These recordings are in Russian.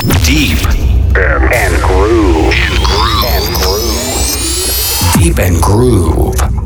Deep and, and groove. And groove. And groove. Deep and groove.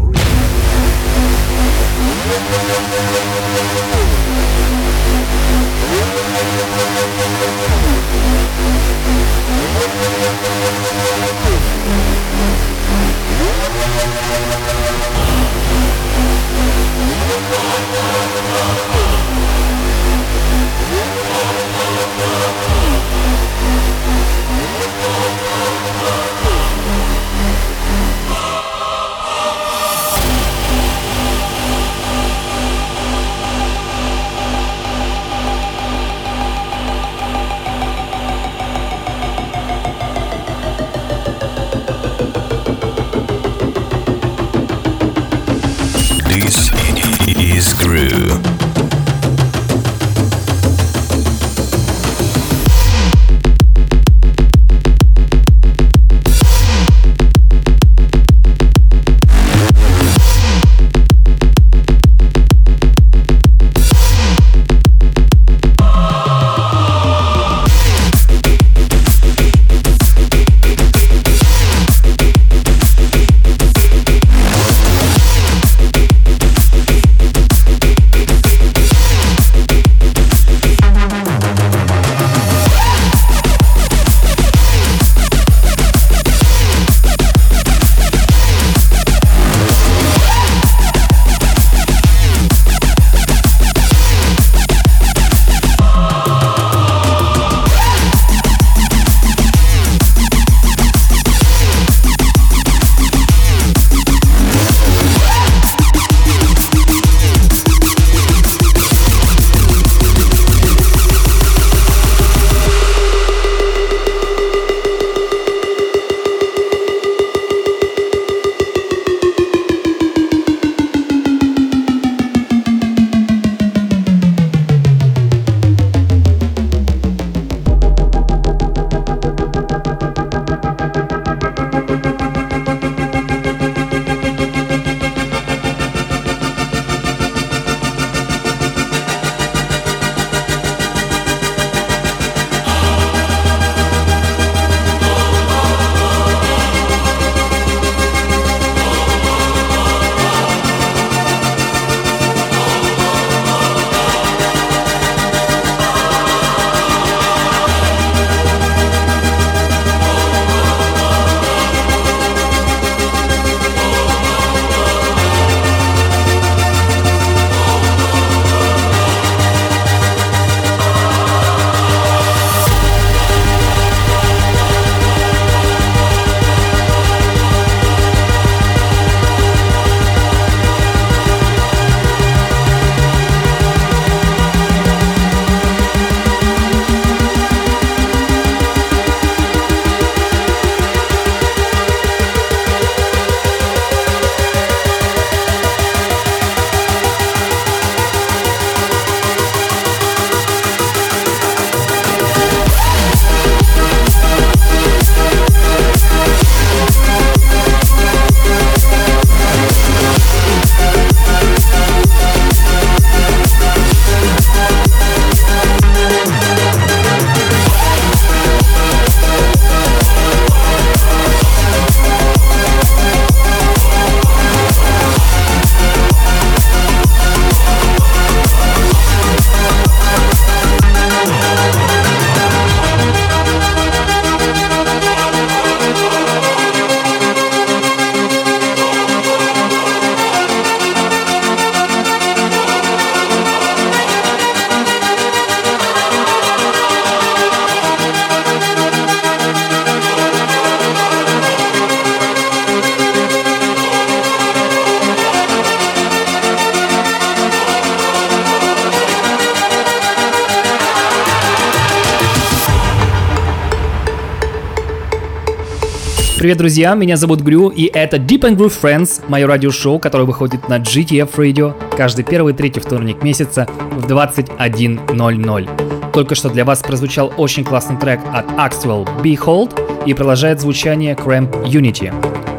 Привет, друзья, меня зовут Грю, и это Deep and Groove Friends, мое радиошоу, которое выходит на GTF Radio каждый первый и третий вторник месяца в 21.00. Только что для вас прозвучал очень классный трек от Axwell Behold и продолжает звучание Cramp Unity.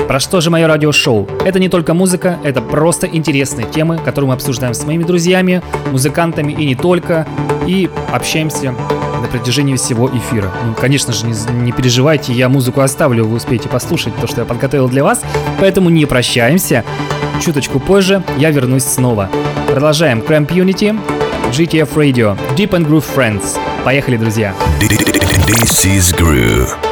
Про что же мое радиошоу? Это не только музыка, это просто интересные темы, которые мы обсуждаем с моими друзьями, музыкантами и не только, и общаемся на протяжении всего эфира. Ну, конечно же, не, не переживайте, я музыку оставлю, вы успеете послушать то, что я подготовил для вас, поэтому не прощаемся. Чуточку позже я вернусь снова. Продолжаем Cramp Unity, GTF Radio, Deep and Groove Friends. Поехали, друзья. This is Groove.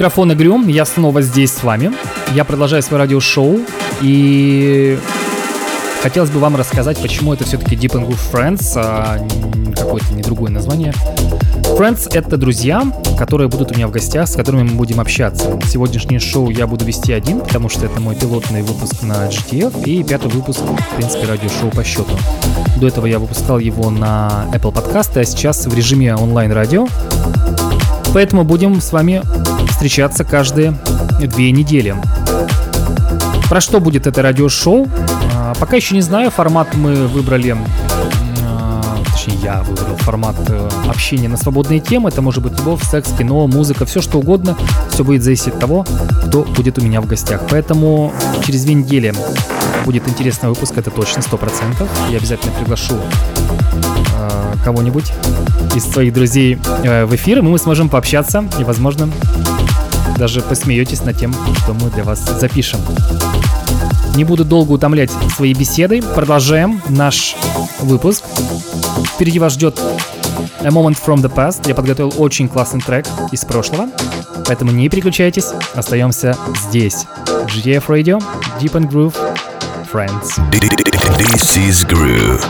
Микрофона Грюм, я снова здесь с вами. Я продолжаю свое радиошоу и хотелось бы вам рассказать, почему это все-таки Deep and Groove Friends, а какое-то не другое название. Friends — это друзья, которые будут у меня в гостях, с которыми мы будем общаться. Сегодняшнее шоу я буду вести один, потому что это мой пилотный выпуск на GTF и пятый выпуск, в принципе, радиошоу по счету. До этого я выпускал его на Apple подкасты, а сейчас в режиме онлайн-радио. Поэтому будем с вами встречаться каждые две недели. Про что будет это радиошоу? А, пока еще не знаю. Формат мы выбрали, а, точнее я выбрал формат э, общения на свободные темы. Это может быть любовь, секс, кино, музыка, все что угодно. Все будет зависеть от того, кто будет у меня в гостях. Поэтому через две недели будет интересный выпуск, это точно, 100%. Я обязательно приглашу э, кого-нибудь из своих друзей э, в эфир, и мы сможем пообщаться и, возможно, даже посмеетесь над тем, что мы для вас запишем. Не буду долго утомлять своей беседой. Продолжаем наш выпуск. Впереди вас ждет A Moment from the Past. Я подготовил очень классный трек из прошлого. Поэтому не переключайтесь, остаемся здесь. GTF Radio, Deep and Groove, Friends. This is Groove.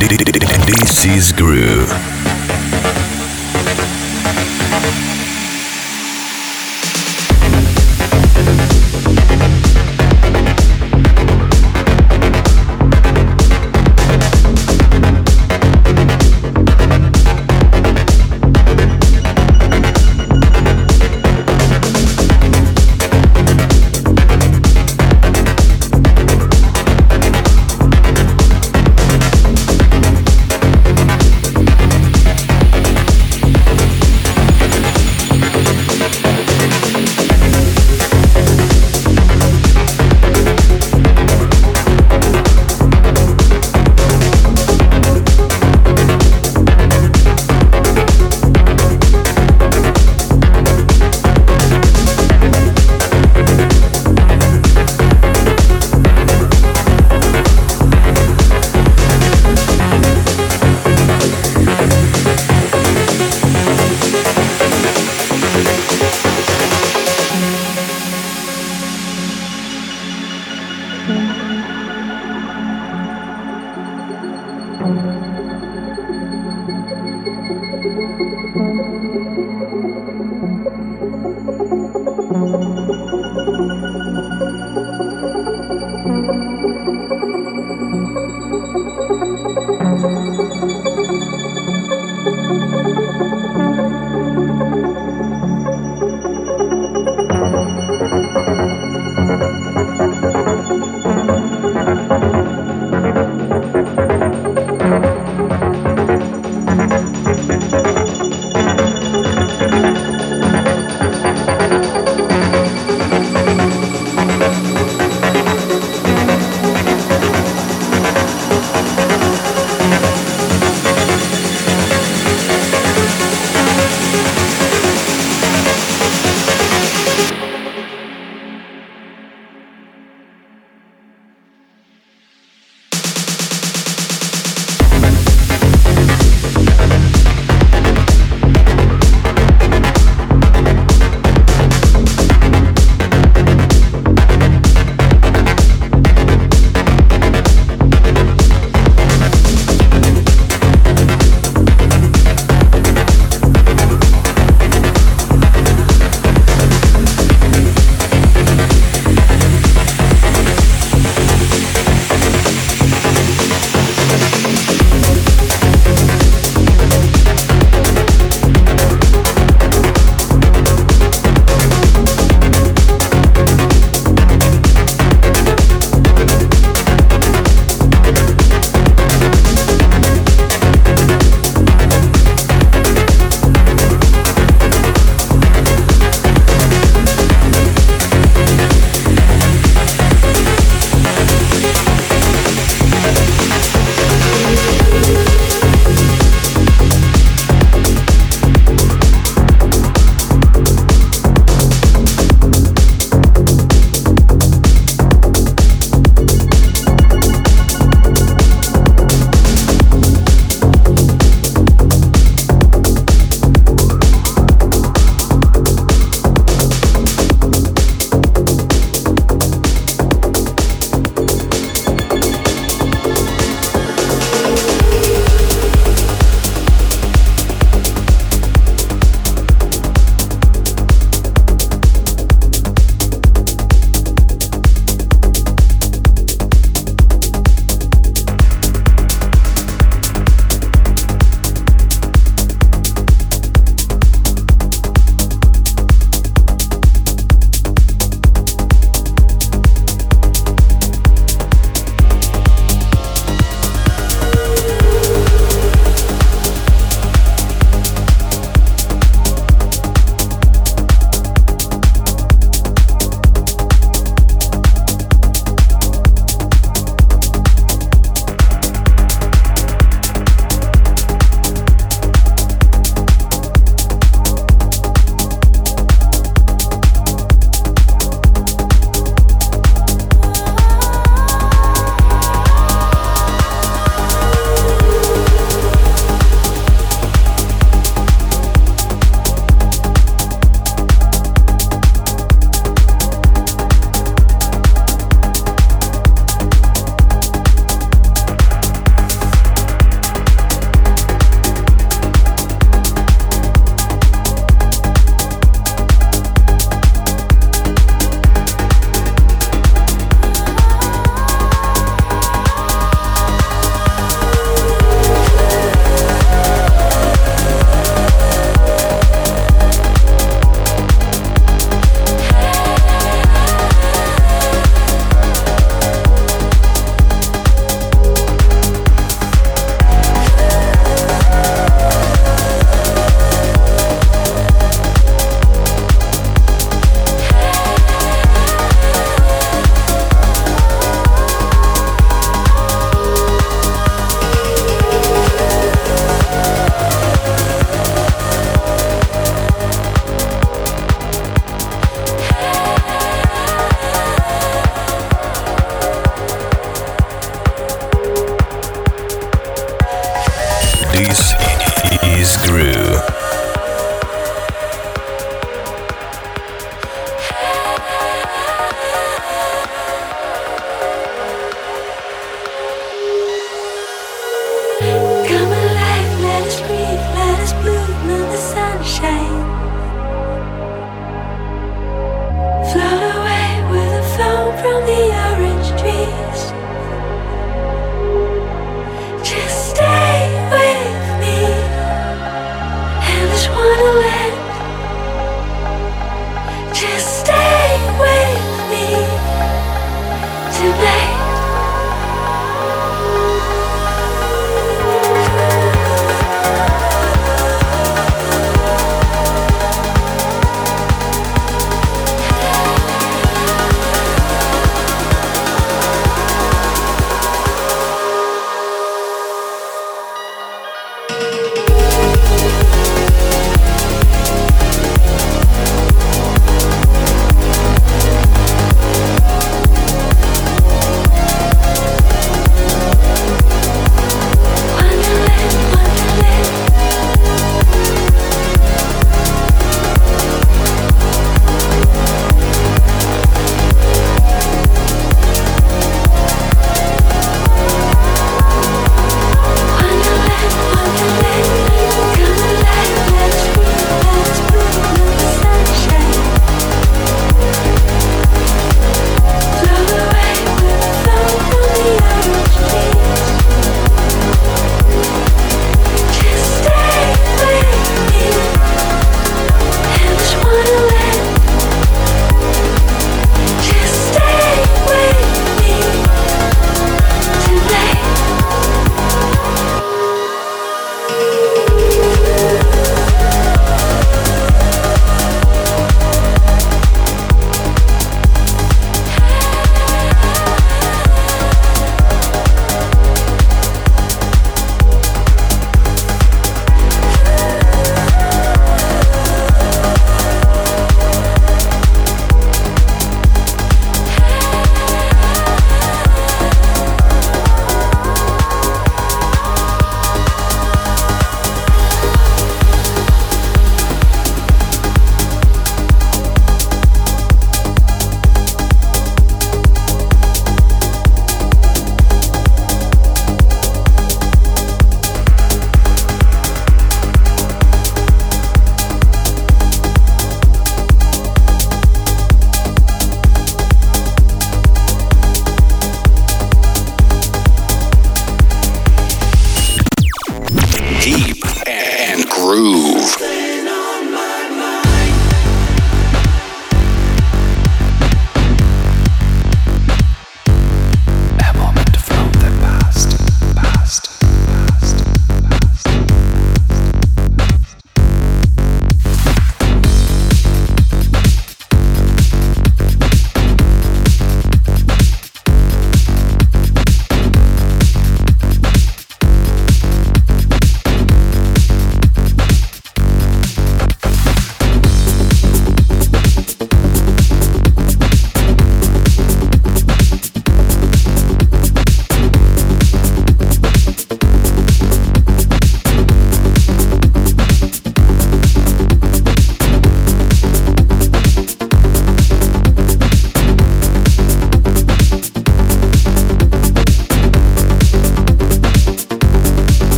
This is Groove.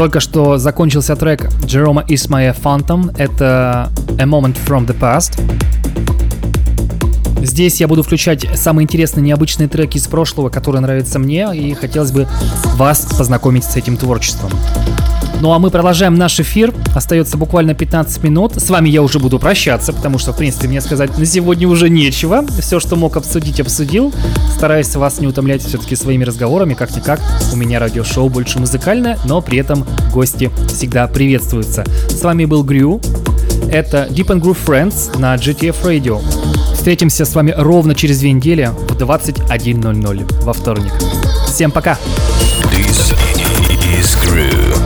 Только что закончился трек Jerome Ismail Phantom. Это A Moment from the Past. Здесь я буду включать самые интересные необычные треки из прошлого, которые нравятся мне, и хотелось бы вас познакомить с этим творчеством. Ну а мы продолжаем наш эфир. Остается буквально 15 минут. С вами я уже буду прощаться, потому что, в принципе, мне сказать на сегодня уже нечего. Все, что мог обсудить, обсудил. Стараюсь вас не утомлять все-таки своими разговорами. Как-никак, у меня радиошоу больше музыкальное, но при этом гости всегда приветствуются. С вами был Грю. Это Deep and Groove Friends на GTF Radio. Встретимся с вами ровно через две недели в 21.00 во вторник. Всем пока! This is Groove.